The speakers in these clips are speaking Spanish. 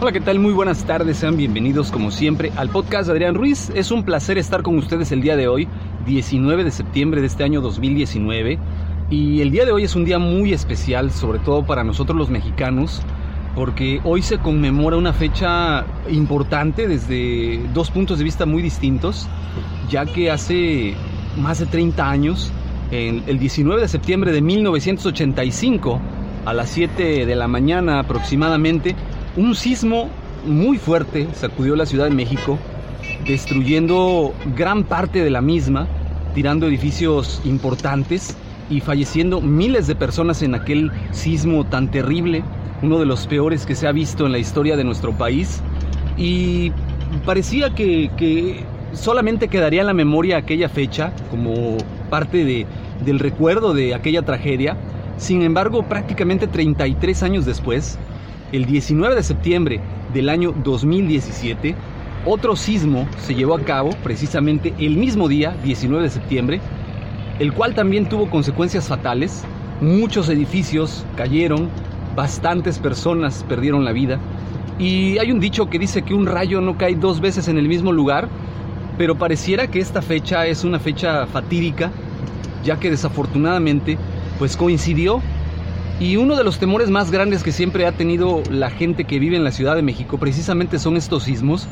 Hola, ¿qué tal? Muy buenas tardes, sean bienvenidos como siempre al podcast de Adrián Ruiz. Es un placer estar con ustedes el día de hoy, 19 de septiembre de este año 2019. Y el día de hoy es un día muy especial, sobre todo para nosotros los mexicanos, porque hoy se conmemora una fecha importante desde dos puntos de vista muy distintos, ya que hace más de 30 años, el 19 de septiembre de 1985, a las 7 de la mañana aproximadamente, un sismo muy fuerte sacudió la Ciudad de México, destruyendo gran parte de la misma, tirando edificios importantes y falleciendo miles de personas en aquel sismo tan terrible, uno de los peores que se ha visto en la historia de nuestro país. Y parecía que, solamente quedaría en la memoria aquella fecha como parte de, del recuerdo de aquella tragedia. Sin embargo, prácticamente 33 años después, el 19 de septiembre del año 2017, otro sismo se llevó a cabo precisamente el mismo día, 19 de septiembre, el cual también tuvo consecuencias fatales. Muchos edificios cayeron, bastantes personas perdieron la vida. Y hay un dicho que dice que un rayo no cae dos veces en el mismo lugar, pero pareciera que esta fecha es una fecha fatídica, ya que desafortunadamente pues coincidió y uno de los temores más grandes que siempre ha tenido la gente que vive en la Ciudad de México precisamente son estos sismos.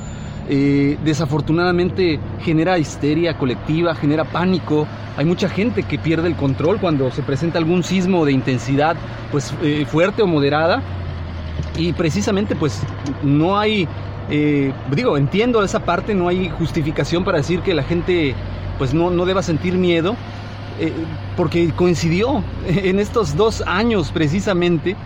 Eh, desafortunadamente genera histeria colectiva, genera pánico. Hay mucha gente que pierde el control cuando se presenta algún sismo de intensidad pues, eh, fuerte o moderada. Y precisamente pues no hay, eh, digo, entiendo esa parte, no hay justificación para decir que la gente pues no, no deba sentir miedo eh, porque coincidió en estos dos años precisamente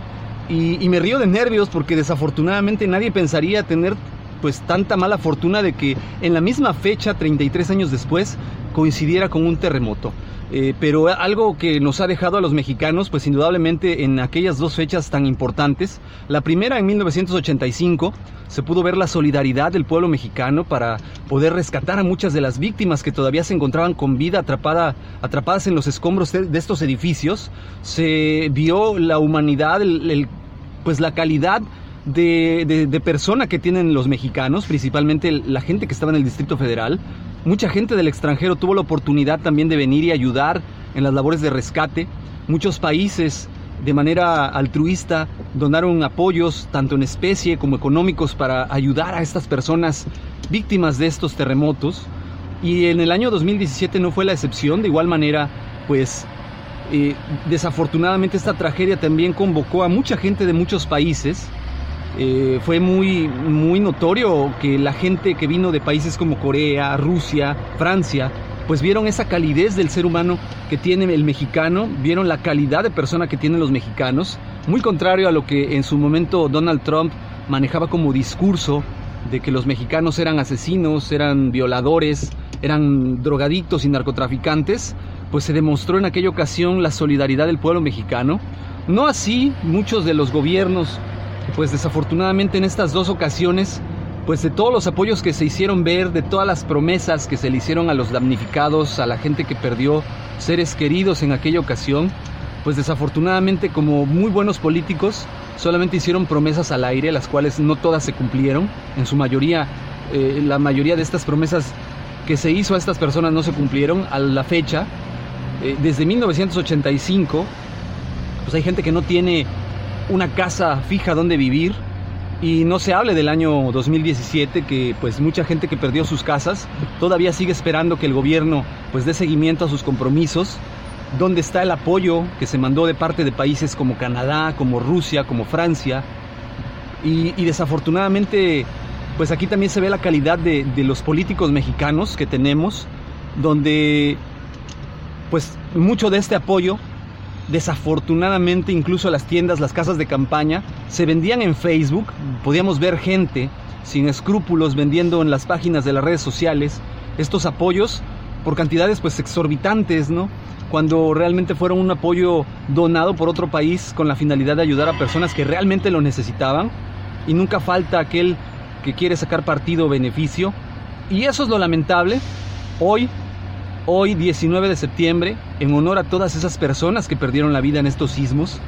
y, me río de nervios porque desafortunadamente nadie pensaría tener pues tanta mala fortuna de que en la misma fecha, 33 años después, coincidiera con un terremoto. Eh, pero algo que nos ha dejado a los mexicanos, pues indudablemente en aquellas dos fechas tan importantes. La primera en 1985 se pudo ver la solidaridad del pueblo mexicano para poder rescatar a muchas de las víctimas que todavía se encontraban con vida atrapada, atrapadas en los escombros de, estos edificios. Se vio la humanidad, pues la calidad de, de, persona que tienen los mexicanos, principalmente la gente que estaba en el Distrito Federal. Mucha gente del extranjero tuvo la oportunidad también de venir y ayudar en las labores de rescate. Muchos países de manera altruista donaron apoyos tanto en especie como económicos para ayudar a estas personas víctimas de estos terremotos. Y en el año 2017 no fue la excepción. De igual manera, pues eh, desafortunadamente esta tragedia también convocó a mucha gente de muchos países eh, fue muy, muy notorio que la gente que vino de países como Corea, Rusia, Francia, pues vieron esa calidez del ser humano que tiene el mexicano, vieron la calidad de persona que tienen los mexicanos, muy contrario a lo que en su momento Donald Trump manejaba como discurso de que los mexicanos eran asesinos, eran violadores, eran drogadictos y narcotraficantes, pues se demostró en aquella ocasión la solidaridad del pueblo mexicano. No así muchos de los gobiernos pues desafortunadamente en estas dos ocasiones, pues de todos los apoyos que se hicieron ver, de todas las promesas que se le hicieron a los damnificados, a la gente que perdió seres queridos en aquella ocasión, pues desafortunadamente como muy buenos políticos solamente hicieron promesas al aire, las cuales no todas se cumplieron, en su mayoría, eh, la mayoría de estas promesas que se hizo a estas personas no se cumplieron a la fecha. Eh, desde 1985, pues hay gente que no tiene una casa fija donde vivir y no se hable del año 2017 que pues mucha gente que perdió sus casas todavía sigue esperando que el gobierno pues dé seguimiento a sus compromisos. Dónde está el apoyo que se mandó de parte de países como Canadá, como Rusia, como Francia y, desafortunadamente pues aquí también se ve la calidad de, de los políticos mexicanos que tenemos donde pues mucho de este apoyo Desafortunadamente, incluso las tiendas, las casas de campaña, se vendían en Facebook. Podíamos ver gente sin escrúpulos vendiendo en las páginas de las redes sociales estos apoyos por cantidades pues exorbitantes, ¿no? Cuando realmente fueron un apoyo donado por otro país con la finalidad de ayudar a personas que realmente lo necesitaban y nunca falta aquel que quiere sacar partido o beneficio. Y eso es lo lamentable. Hoy Hoy, 19 de septiembre, en honor a todas esas personas que perdieron la vida en estos sismos,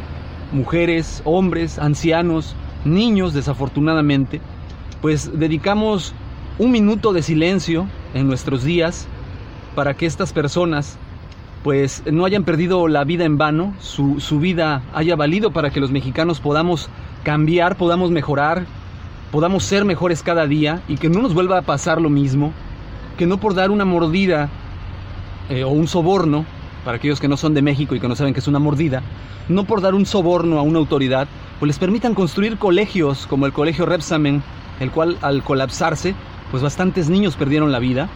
mujeres, hombres, ancianos, niños desafortunadamente, pues dedicamos un minuto de silencio en nuestros días para que estas personas pues no hayan perdido la vida en vano, su, su, vida haya valido para que los mexicanos podamos cambiar, podamos mejorar, podamos ser mejores cada día y que no nos vuelva a pasar lo mismo, que no por dar una mordida eh, o un soborno, para aquellos que no son de México y que no saben que es una mordida, no por dar un soborno a una autoridad, pues les permitan construir colegios como el colegio Repsamen, el cual al colapsarse, pues bastantes niños perdieron la vida,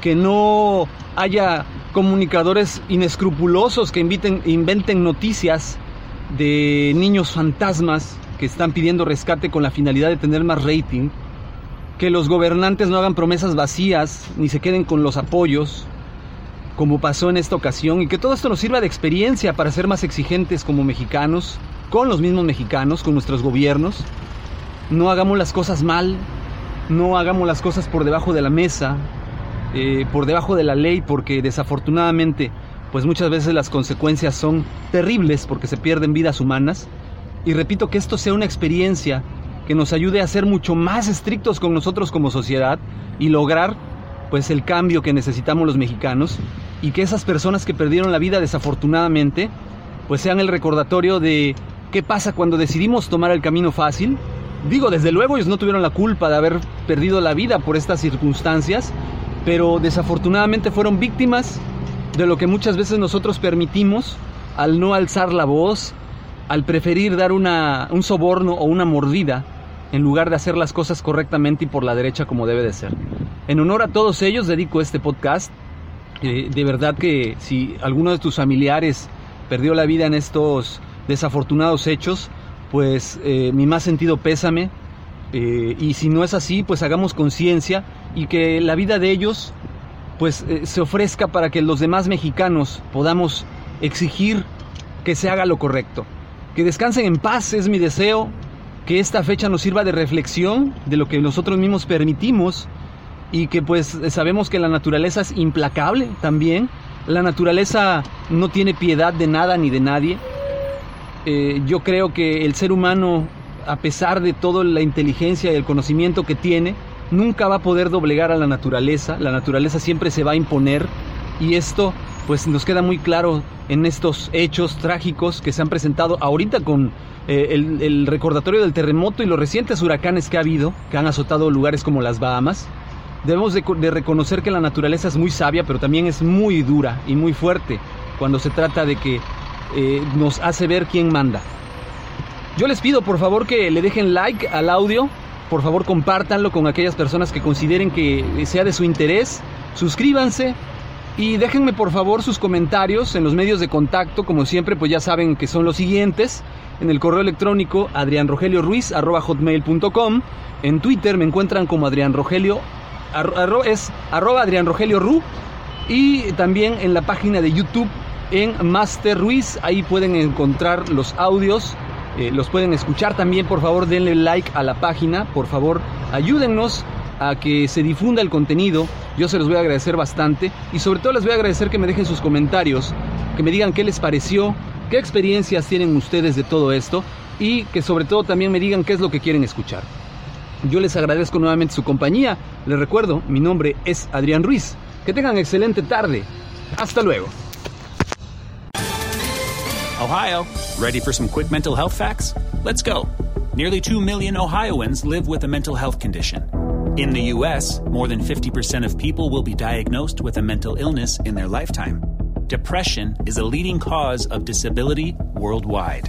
que no haya comunicadores inescrupulosos que inviten, inventen noticias de niños fantasmas que están pidiendo rescate con la finalidad de tener más rating, que los gobernantes no hagan promesas vacías ni se queden con los apoyos, como pasó en esta ocasión, y que todo esto nos sirva de experiencia para ser más exigentes como mexicanos, con los mismos mexicanos, con nuestros gobiernos. No hagamos las cosas mal, no hagamos las cosas por debajo de la mesa, eh, por debajo de la ley, porque desafortunadamente, pues muchas veces las consecuencias son terribles porque se pierden vidas humanas. Y repito que esto sea una experiencia que nos ayude a ser mucho más estrictos con nosotros como sociedad y lograr pues el cambio que necesitamos los mexicanos y que esas personas que perdieron la vida desafortunadamente pues sean el recordatorio de qué pasa cuando decidimos tomar el camino fácil. Digo, desde luego ellos no tuvieron la culpa de haber perdido la vida por estas circunstancias, pero desafortunadamente fueron víctimas de lo que muchas veces nosotros permitimos al no alzar la voz, al preferir dar una, un soborno o una mordida en lugar de hacer las cosas correctamente y por la derecha como debe de ser. En honor a todos ellos dedico este podcast. Eh, de verdad que si alguno de tus familiares perdió la vida en estos desafortunados hechos, pues eh, mi más sentido pésame. Eh, y si no es así, pues hagamos conciencia y que la vida de ellos pues se ofrezca para que los demás mexicanos podamos exigir que se haga lo correcto. Que descansen en paz es mi deseo, que esta fecha nos sirva de reflexión de lo que nosotros mismos permitimos y que pues sabemos que la naturaleza es implacable también. La naturaleza no tiene piedad de nada ni de nadie. Eh, yo creo que el ser humano, a pesar de toda la inteligencia y el conocimiento que tiene, nunca va a poder doblegar a la naturaleza. La naturaleza siempre se va a imponer y esto pues nos queda muy claro en estos hechos trágicos que se han presentado ahorita con eh, el, recordatorio del terremoto y los recientes huracanes que ha habido, que han azotado lugares como las Bahamas. Debemos de, reconocer que la naturaleza es muy sabia, pero también es muy dura y muy fuerte cuando se trata de que eh, nos hace ver quién manda. Yo les pido por favor que le dejen like al audio, por favor compártanlo con aquellas personas que consideren que sea de su interés, suscríbanse, y déjenme por favor sus comentarios en los medios de contacto, como siempre, pues ya saben que son los siguientes. En el correo electrónico adrianrogelioruiz.com. En Twitter me encuentran como Adrián Rogelio, es arroba Adrián Rogelio Ru. Y también en la página de YouTube en Master Ruiz, ahí pueden encontrar los audios, eh, los pueden escuchar también, por favor denle like a la página, por favor ayúdennos a que se difunda el contenido. Yo se los voy a agradecer bastante y sobre todo les voy a agradecer que me dejen sus comentarios, que me digan qué les pareció, qué experiencias tienen ustedes de todo esto y que sobre todo también me digan qué es lo que quieren escuchar. Yo les agradezco nuevamente su compañía. Les recuerdo, mi nombre es Adrián Ruiz. Que tengan excelente tarde. Hasta luego. Ohio, ready for some quick mental health facts? Let's go. Nearly 2 million Ohioans live with a mental health condition. In the US, more than 50% of people will be diagnosed with a mental illness in their lifetime. Depression is a leading cause of disability worldwide.